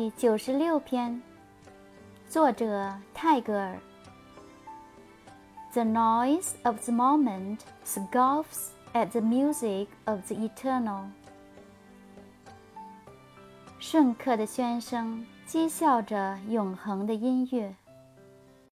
第九十六篇，作者泰戈尔。The noise of the moment scoffs at the music of the eternal。瞬刻的喧声讥笑着永恒的音乐。